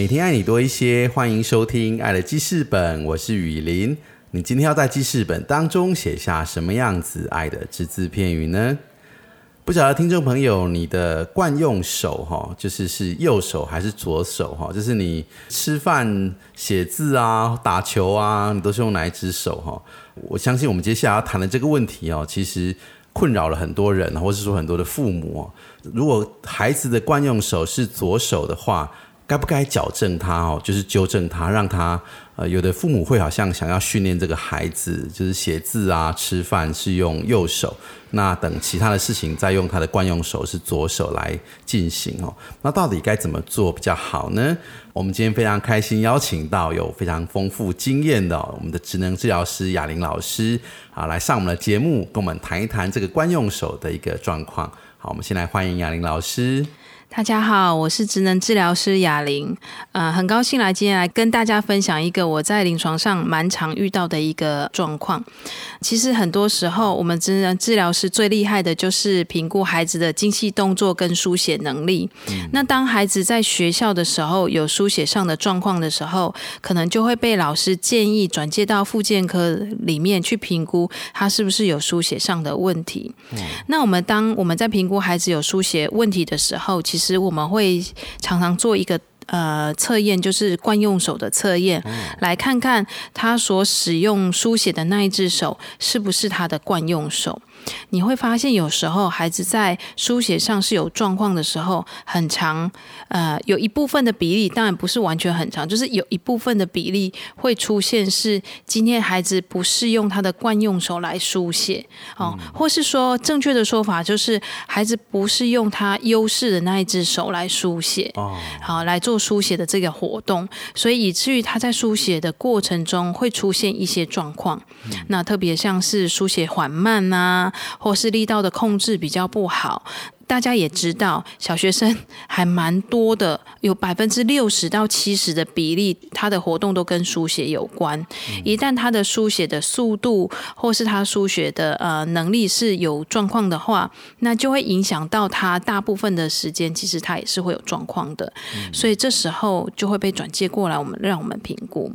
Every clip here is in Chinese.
每天爱你多一些，欢迎收听《爱的记事本》，我是雨林。你今天要在记事本当中写下什么样子爱的只字片语呢？不晓得听众朋友，你的惯用手哈，就是是右手还是左手哈？就是你吃饭、写字啊、打球啊，你都是用哪一只手哈？我相信我们接下来要谈的这个问题哦，其实困扰了很多人，或是说很多的父母。如果孩子的惯用手是左手的话，该不该矫正他哦？就是纠正他，让他呃，有的父母会好像想要训练这个孩子，就是写字啊、吃饭是用右手，那等其他的事情再用他的惯用手是左手来进行哦。那到底该怎么做比较好呢？我们今天非常开心邀请到有非常丰富经验的我们的职能治疗师雅玲老师啊，来上我们的节目，跟我们谈一谈这个惯用手的一个状况。好，我们先来欢迎雅玲老师。大家好，我是职能治疗师雅玲，呃，很高兴来今天来跟大家分享一个我在临床上蛮常遇到的一个状况。其实很多时候，我们职能治疗师最厉害的就是评估孩子的精细动作跟书写能力。那当孩子在学校的时候有书写上的状况的时候，可能就会被老师建议转介到复健科里面去评估他是不是有书写上的问题。那我们当我们在评估孩子有书写问题的时候，其实我们会常常做一个呃测验，就是惯用手的测验，来看看他所使用书写的那一只手是不是他的惯用手。你会发现，有时候孩子在书写上是有状况的时候，很长，呃，有一部分的比例，当然不是完全很长，就是有一部分的比例会出现是今天孩子不是用他的惯用手来书写，哦，或是说正确的说法就是孩子不是用他优势的那一只手来书写，哦，好来做书写的这个活动，所以以至于他在书写的过程中会出现一些状况，那特别像是书写缓慢呐。或是力道的控制比较不好。大家也知道，小学生还蛮多的，有百分之六十到七十的比例，他的活动都跟书写有关。一旦他的书写的速度或是他书写的呃能力是有状况的话，那就会影响到他大部分的时间，其实他也是会有状况的。所以这时候就会被转介过来，我们让我们评估。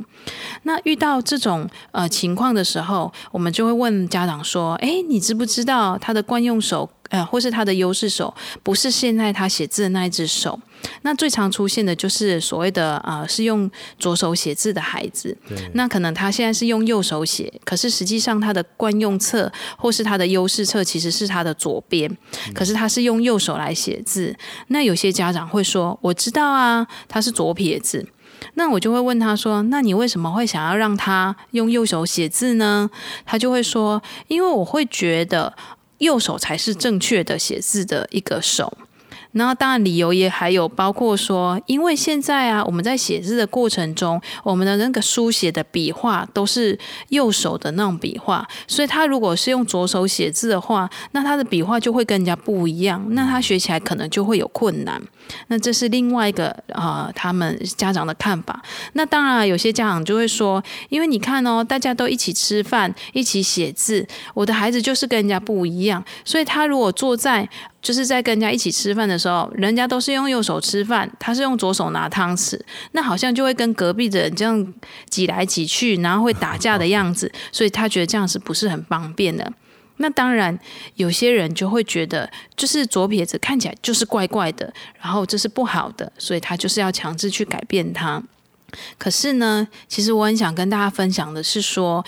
那遇到这种呃情况的时候，我们就会问家长说：“哎，你知不知道他的惯用手？”呃，或是他的优势手不是现在他写字的那一只手，那最常出现的就是所谓的呃，是用左手写字的孩子。那可能他现在是用右手写，可是实际上他的惯用侧或是他的优势侧其实是他的左边，可是他是用右手来写字。那有些家长会说：“我知道啊，他是左撇子。”那我就会问他说：“那你为什么会想要让他用右手写字呢？”他就会说：“因为我会觉得。”右手才是正确的写字的一个手。那当然，理由也还有包括说，因为现在啊，我们在写字的过程中，我们的那个书写的笔画都是右手的那种笔画，所以他如果是用左手写字的话，那他的笔画就会跟人家不一样，那他学起来可能就会有困难。那这是另外一个啊，他们家长的看法。那当然，有些家长就会说，因为你看哦，大家都一起吃饭，一起写字，我的孩子就是跟人家不一样，所以他如果坐在就是在跟人家一起吃饭的时候，人家都是用右手吃饭，他是用左手拿汤匙，那好像就会跟隔壁的人这样挤来挤去，然后会打架的样子，所以他觉得这样是不是很方便的？那当然，有些人就会觉得，就是左撇子看起来就是怪怪的，然后这是不好的，所以他就是要强制去改变它。可是呢，其实我很想跟大家分享的是说。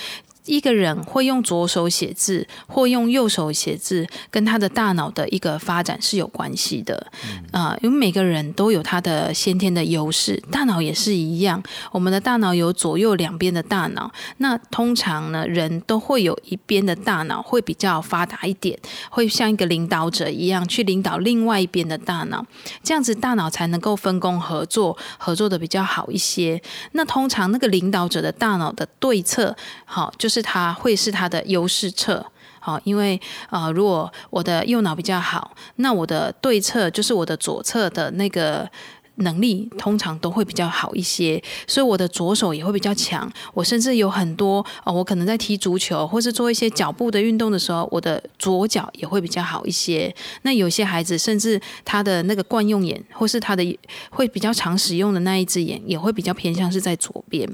一个人会用左手写字或用右手写字，跟他的大脑的一个发展是有关系的。啊、因为每个人都有他的先天的优势，大脑也是一样。我们的大脑有左右两边的大脑，那通常呢，人都会有一边的大脑会比较发达一点，会像一个领导者一样去领导另外一边的大脑，这样子大脑才能够分工合作，合作的比较好一些。那通常那个领导者的大脑的对策，好，就是是他会是他的优势侧。好，因为啊，如果我的右脑比较好，那我的对侧就是我的左侧的那个能力通常都会比较好一些，所以我的左手也会比较强。我甚至有很多哦，我可能在踢足球或是做一些脚步的运动的时候，我的左脚也会比较好一些。那有些孩子甚至他的那个惯用眼或是他的会比较常使用的那一只眼，也会比较偏向是在左边。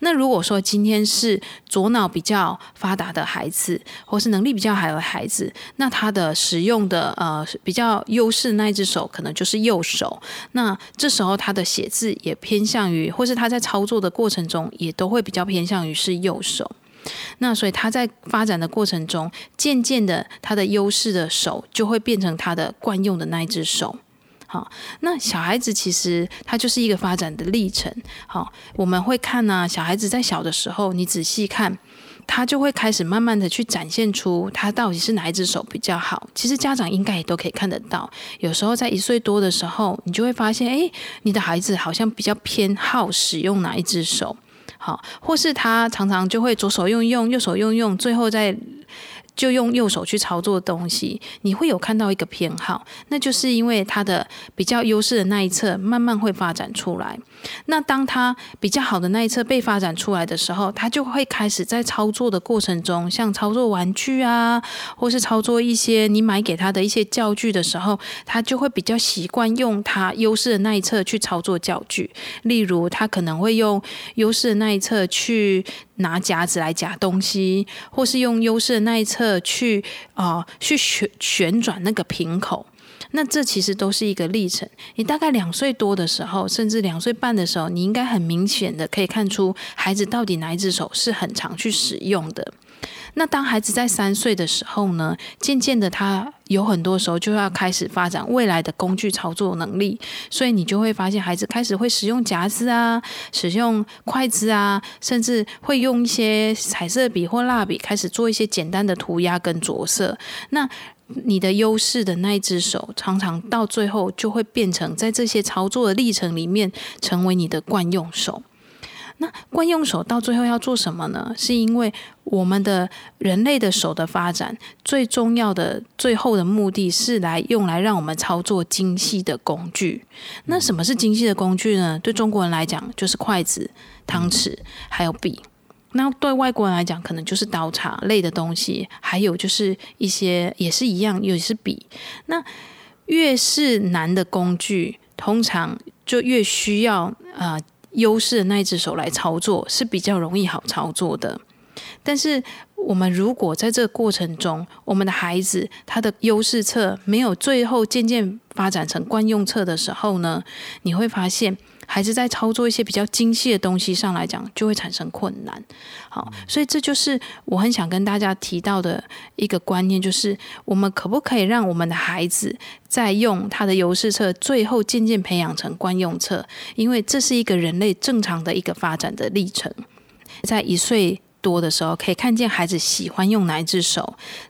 那如果说今天是左脑比较发达的孩子，或是能力比较好的孩子，那他的使用的呃比较优势那一只手可能就是右手。那这时候他的写字也偏向于，或是他在操作的过程中也都会比较偏向于是右手。那所以他在发展的过程中，渐渐的他的优势的手就会变成他的惯用的那一只手。好，那小孩子其实他就是一个发展的历程。好，我们会看呢、小孩子在小的时候，你仔细看，他就会开始慢慢的去展现出他到底是哪一只手比较好。其实家长应该也都可以看得到，有时候在一岁多的时候，你就会发现，哎，你的孩子好像比较偏好使用哪一只手。好，或是他常常就会左手用用，右手用用，最后再就用右手去操作东西，你会有看到一个偏好，那就是因为他的比较优势的那一侧慢慢会发展出来。那当他比较好的那一侧被发展出来的时候，他就会开始在操作的过程中，像操作玩具啊，或是操作一些你买给他的一些教具的时候，他就会比较习惯用他优势的那一侧去操作教具。例如，他可能会用优势的那一侧去拿夹子来夹东西，或是用优势的那一侧去啊、去旋旋转那个瓶口。那这其实都是一个历程。你大概两岁多的时候，甚至两岁半的时候，你应该很明显的可以看出孩子到底哪一只手是很常去使用的。那当孩子在三岁的时候呢，渐渐的他有很多时候就要开始发展未来的工具操作能力，所以你就会发现孩子开始会使用夹子啊，使用筷子啊，甚至会用一些彩色笔或蜡笔开始做一些简单的涂鸦跟着色。那你的优势的那一只手，常常到最后就会变成在这些操作的历程里面，成为你的惯用手。那惯用手到最后要做什么呢？是因为我们的人类的手的发展，最重要的最后的目的是来用来让我们操作精细的工具。那什么是精细的工具呢？对中国人来讲，就是筷子、汤匙还有笔。那对外国人来讲，可能就是刀叉类的东西，还有就是一些也是一样，也是笔。那越是难的工具，通常就越需要呃优势的那一只手来操作，是比较容易好操作的。但是我们如果在这个过程中，我们的孩子他的优势侧没有最后渐渐发展成惯用侧的时候呢，你会发现孩子在操作一些比较精细的东西上来讲，就会产生困难。好，所以这就是我很想跟大家提到的一个观念，就是我们可不可以让我们的孩子在用他的优势册，最后渐渐培养成惯用册？因为这是一个人类正常的一个发展的历程，在一岁。多的时候，可以看见孩子喜欢用哪一只手；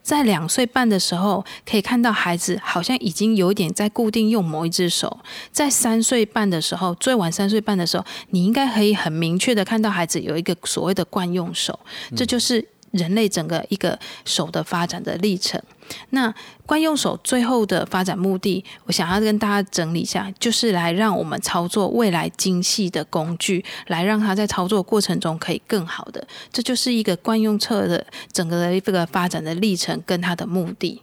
在两岁半的时候，可以看到孩子好像已经有点在固定用某一只手；在三岁半的时候，最晚三岁半的时候，你应该可以很明确的看到孩子有一个所谓的惯用手，这就是人类整个一个手的发展的历程。那惯用手最后的发展目的，我想要跟大家整理一下，就是来让我们操作未来精细的工具，来让它在操作过程中可以更好的。这就是一个惯用侧的整个的这个发展的历程跟它的目的。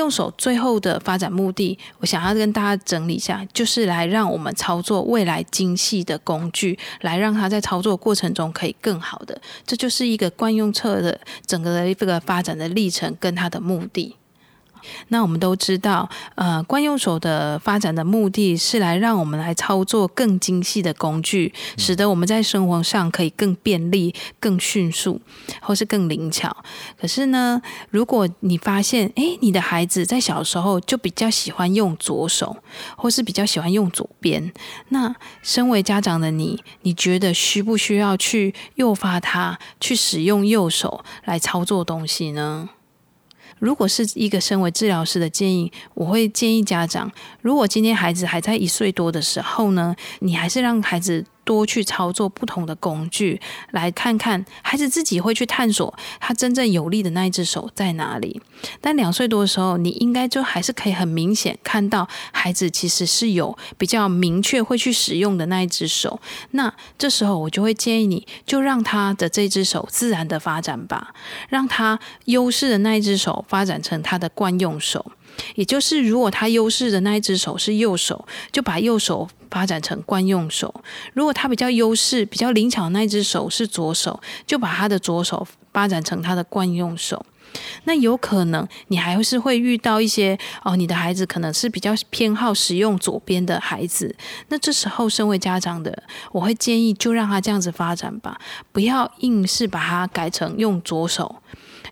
用手最后的发展目的，我想要跟大家整理一下，就是来让我们操作未来精细的工具，来让它在操作过程中可以更好的。这就是一个惯用册的整个的这个发展的历程跟它的目的。那我们都知道，呃，惯用手的发展的目的是来让我们来操作更精细的工具，使得我们在生活上可以更便利、更迅速，或是更灵巧。可是呢，如果你发现，诶，你的孩子在小时候就比较喜欢用左手，或是比较喜欢用左边，那身为家长的你，你觉得需不需要去诱发他去使用右手来操作东西呢？如果是一个身为治疗师的建议，我会建议家长，如果今天孩子还在一岁多的时候呢，你还是让孩子。多去操作不同的工具，来看看孩子自己会去探索他真正有力的那一只手在哪里。但两岁多的时候，你应该就还是可以很明显看到孩子其实是有比较明确会去使用的那一只手。那这时候我就会建议你，就让他的这只手自然的发展吧，让他优势的那一只手发展成他的惯用手。也就是，如果他优势的那一只手是右手，就把右手发展成惯用手；如果他比较优势、比较灵巧的那一只手是左手，就把他的左手发展成他的惯用手。那有可能你还是会遇到一些哦，你的孩子可能是比较偏好使用左边的孩子。那这时候，身为家长的，我会建议就让他这样子发展吧，不要硬是把它改成用左手。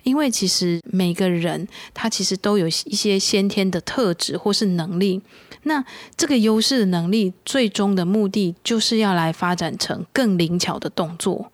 因为其实每个人他其实都有一些先天的特质或是能力，那这个优势的能力最终的目的就是要来发展成更灵巧的动作。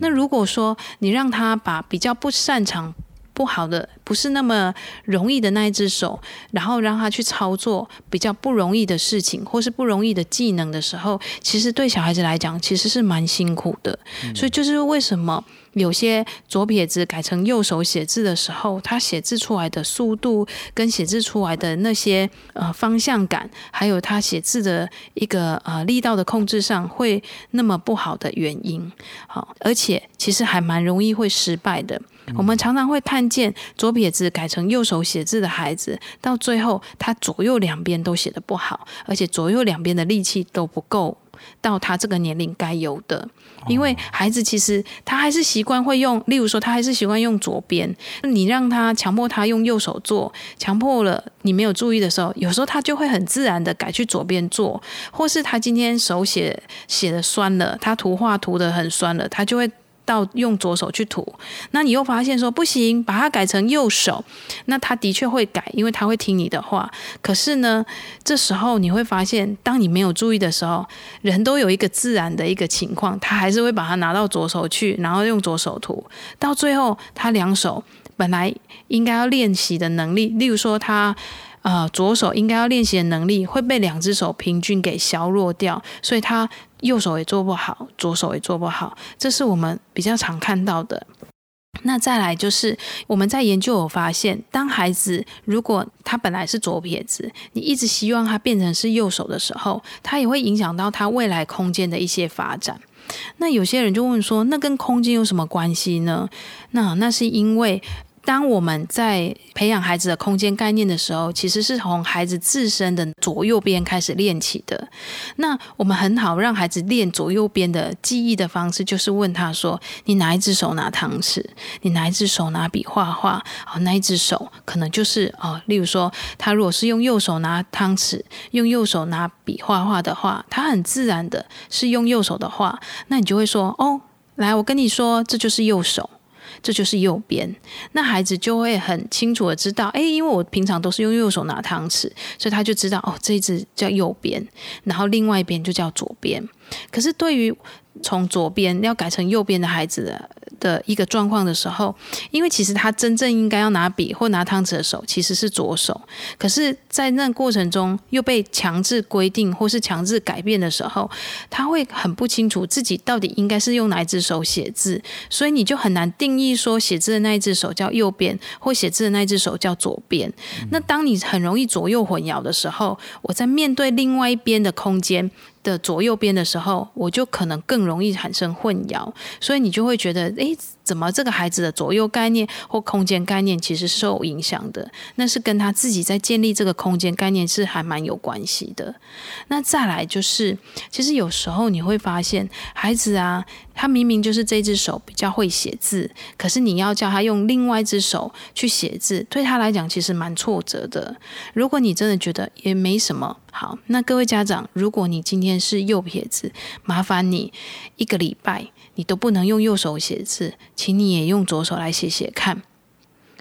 那如果说你让他把比较不擅长、不好的、不是那么容易的那一只手，然后让他去操作比较不容易的事情或是不容易的技能的时候，其实对小孩子来讲其实是蛮辛苦的。所以就是为什么。有些左撇子改成右手写字的时候，他写字出来的速度跟写字出来的那些呃方向感，还有他写字的一个呃力道的控制上会那么不好的原因。好，而且其实还蛮容易会失败的。我们常常会看见左撇子改成右手写字的孩子，到最后他左右两边都写的不好，而且左右两边的力气都不够。到他这个年龄该有的，因为孩子其实他还是习惯会用，例如说他还是习惯用左边，你让他强迫他用右手做，强迫了你没有注意的时候，有时候他就会很自然的改去左边做，或是他今天手写写的酸了，他图画涂的很酸了，他就会。到用左手去涂，那你又发现说不行，把它改成右手，那他的确会改，因为他会听你的话。可是呢，这时候你会发现，当你没有注意的时候，人都有一个自然的一个情况，他还是会把它拿到左手去，然后用左手涂，到最后他两手本来应该要练习的能力，例如说他呃左手应该要练习的能力，会被两只手平均给削弱掉，所以他。右手也做不好，左手也做不好，这是我们比较常看到的。那再来就是我们在研究有发现，当孩子如果他本来是左撇子，你一直希望他变成是右手的时候，他也会影响到他未来空间的一些发展。那有些人就问说，那跟空间有什么关系呢？那那是因为。当我们在培养孩子的空间概念的时候，其实是从孩子自身的左右边开始练起的。那我们很好让孩子练左右边的记忆的方式，就是问他说：“你哪一只手拿汤匙？你哪一只手拿笔画画？哦，那一只手可能就是哦，例如说，他如果是用右手拿汤匙，用右手拿笔画画的话，他很自然的是用右手的话，那你就会说：哦，来，我跟你说，这就是右手。”这就是右边，那孩子就会很清楚的知道，哎，因为我平常都是用右手拿汤匙，所以他就知道，哦，这一只叫右边，然后另外一边就叫左边。可是对于从左边要改成右边的孩子的。一个状况的时候，因为其实他真正应该要拿笔或拿汤匙的手其实是左手，可是，在那过程中又被强制规定或是强制改变的时候，他会很不清楚自己到底应该是用哪一只手写字，所以你就很难定义说写字的那一只手叫右边，或写字的那一只手叫左边。那当你很容易左右混淆的时候，我在面对另外一边的空间。的左右边的时候，我就可能更容易产生混淆，所以你就会觉得，诶，怎么这个孩子的左右概念或空间概念其实受影响的，那是跟他自己在建立这个空间概念是还蛮有关系的。那再来就是，其实有时候你会发现，孩子啊，他明明就是这只手比较会写字，可是你要叫他用另外一只手去写字，对他来讲其实蛮挫折的。如果你真的觉得也没什么好，那各位家长，如果你今天是右撇子，麻烦你一个礼拜。你都不能用右手写字，请你也用左手来写写看，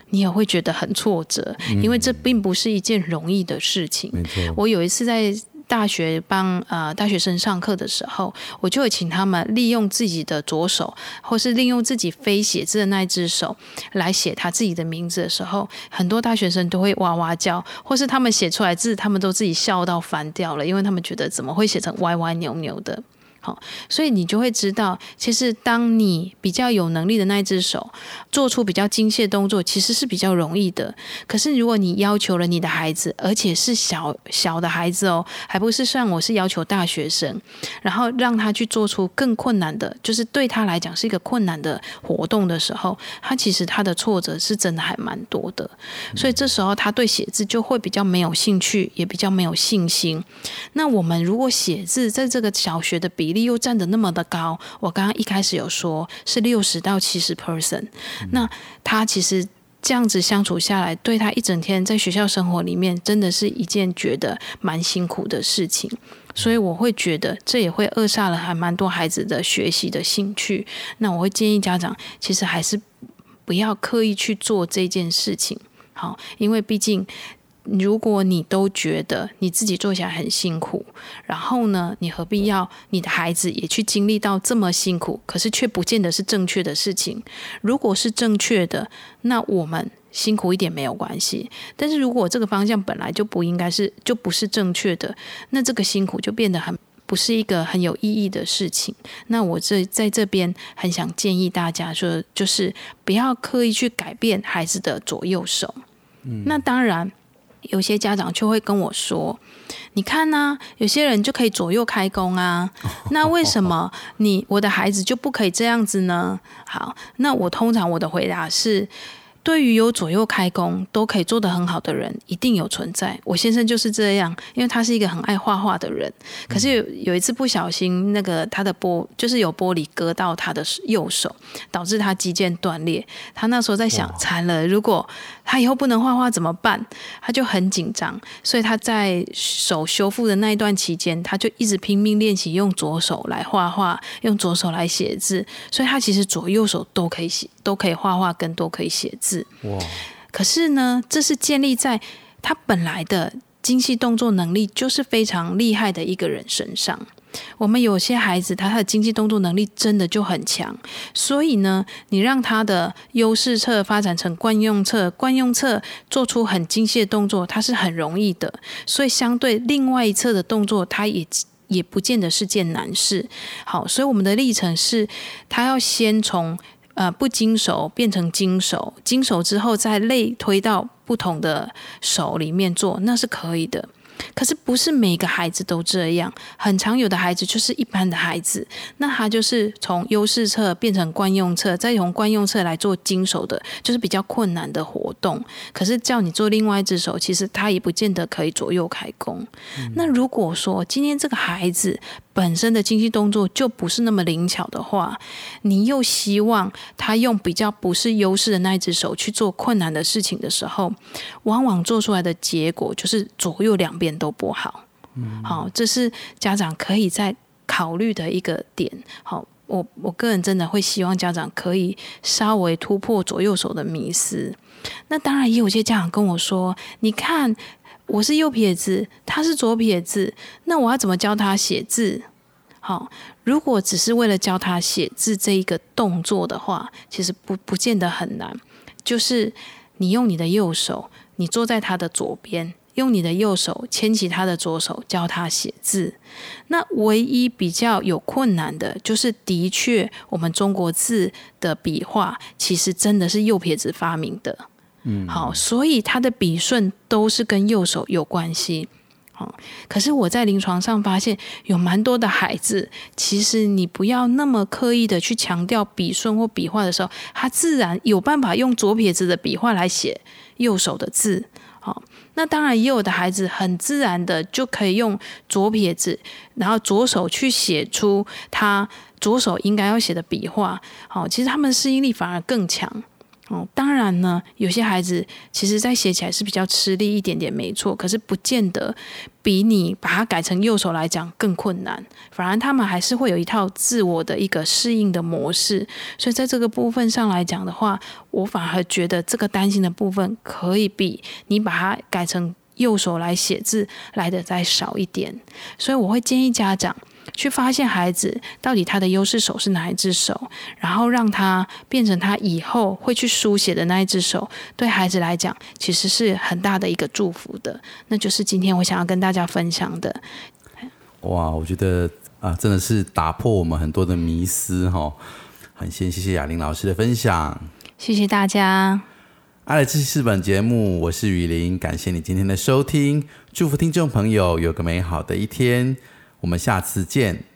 你也会觉得很挫折，因为这并不是一件容易的事情。我有一次在大学帮呃大学生上课的时候，我就会请他们利用自己的左手，或是利用自己非写字的那一只手来写他自己的名字的时候，很多大学生都会哇哇叫，或是他们写出来字，他们都自己笑到翻掉了，因为他们觉得怎么会写成歪歪扭扭的。好，所以你就会知道，其实当你比较有能力的那一只手做出比较精细的动作，其实是比较容易的。可是如果你要求了你的孩子，而且是小小的孩子哦，还不是像我是要求大学生，然后让他去做出更困难的，就是对他来讲是一个困难的活动的时候，他其实他的挫折是真的还蛮多的。所以这时候他对写字就会比较没有兴趣，也比较没有信心。那我们如果写字在这个小学的比，比例又占的那么的高，我刚刚一开始有说是六十到七十 percent，那他其实这样子相处下来，对他一整天在学校生活里面，真的是一件觉得蛮辛苦的事情，所以我会觉得这也会扼杀了还蛮多孩子的学习的兴趣。那我会建议家长，其实还是不要刻意去做这件事情，好，因为毕竟。如果你都觉得你自己做起来很辛苦，然后呢，你何必要你的孩子也去经历到这么辛苦？可是却不见得是正确的事情。如果是正确的，那我们辛苦一点没有关系。但是如果这个方向本来就不应该是，就不是正确的，那这个辛苦就变得很不是一个很有意义的事情。那我这在这边很想建议大家说，就是不要刻意去改变孩子的左右手。嗯，那当然。有些家长就会跟我说：“你看呢，有些人就可以左右开弓啊，那为什么你我的孩子就不可以这样子呢？”好，那我通常我的回答是。对于有左右开弓都可以做得很好的人，一定有存在。我先生就是这样，因为他是一个很爱画画的人。可是有有一次不小心，那个他的玻就是有玻璃割到他的右手，导致他肌腱断裂。他那时候在想，惨了，如果他以后不能画画怎么办？他就很紧张，所以他在手修复的那一段期间，他就一直拼命练习用左手来画画，用左手来写字。所以他其实左右手都可以写，都可以画画，跟都可以写字。哇！可是呢，这是建立在他本来的精细动作能力就是非常厉害的一个人身上。我们有些孩子，他他的经济动作能力真的就很强，所以呢，你让他的优势侧发展成惯用侧，惯用侧做出很精细的动作，他是很容易的。所以相对另外一侧的动作，他也也不见得是件难事。好，所以我们的历程是，他要先从。呃，不经手变成经手，经手之后再类推到不同的手里面做，那是可以的。可是不是每个孩子都这样，很常有的孩子就是一般的孩子，那他就是从优势侧变成惯用侧，再从惯用侧来做经手的，就是比较困难的活动。可是叫你做另外一只手，其实他也不见得可以左右开弓。那如果说今天这个孩子本身的经济动作就不是那么灵巧的话，你又希望他用比较不是优势的那一只手去做困难的事情的时候，往往做出来的结果就是左右两边。都不好，好，这是家长可以在考虑的一个点。好，我我个人真的会希望家长可以稍微突破左右手的迷思。那当然也有些家长跟我说：“你看，我是右撇子，他是左撇子，那我要怎么教他写字？”好，如果只是为了教他写字这一个动作的话，其实不不见得很难。就是你用你的右手，你坐在他的左边。用你的右手牵起他的左手，教他写字。那唯一比较有困难的，就是的确，我们中国字的笔画其实真的是右撇子发明的。嗯，好，所以他的笔顺都是跟右手有关系。哦，可是我在临床上发现，有蛮多的孩子，其实你不要那么刻意的去强调笔顺或笔画的时候，他自然有办法用左撇子的笔画来写右手的字。好，那当然也有的孩子很自然的就可以用左撇子，然后左手去写出他左手应该要写的笔画。好，其实他们适应力反而更强。哦，当然呢，有些孩子其实在写起来是比较吃力一点点，没错。可是不见得比你把它改成右手来讲更困难，反而他们还是会有一套自我的一个适应的模式。所以在这个部分上来讲的话，我反而觉得这个担心的部分可以比你把它改成右手来写字来的再少一点。所以我会建议家长。去发现孩子到底他的优势手是哪一只手，然后让他变成他以后会去书写的那一只手，对孩子来讲其实是很大的一个祝福的。那就是今天我想要跟大家分享的。哇，我觉得啊，真的是打破我们很多的迷思哈。很先谢谢雅玲老师的分享，谢谢大家。爱的这是本节目，我是雨林，感谢你今天的收听，祝福听众朋友有个美好的一天。我们下次见。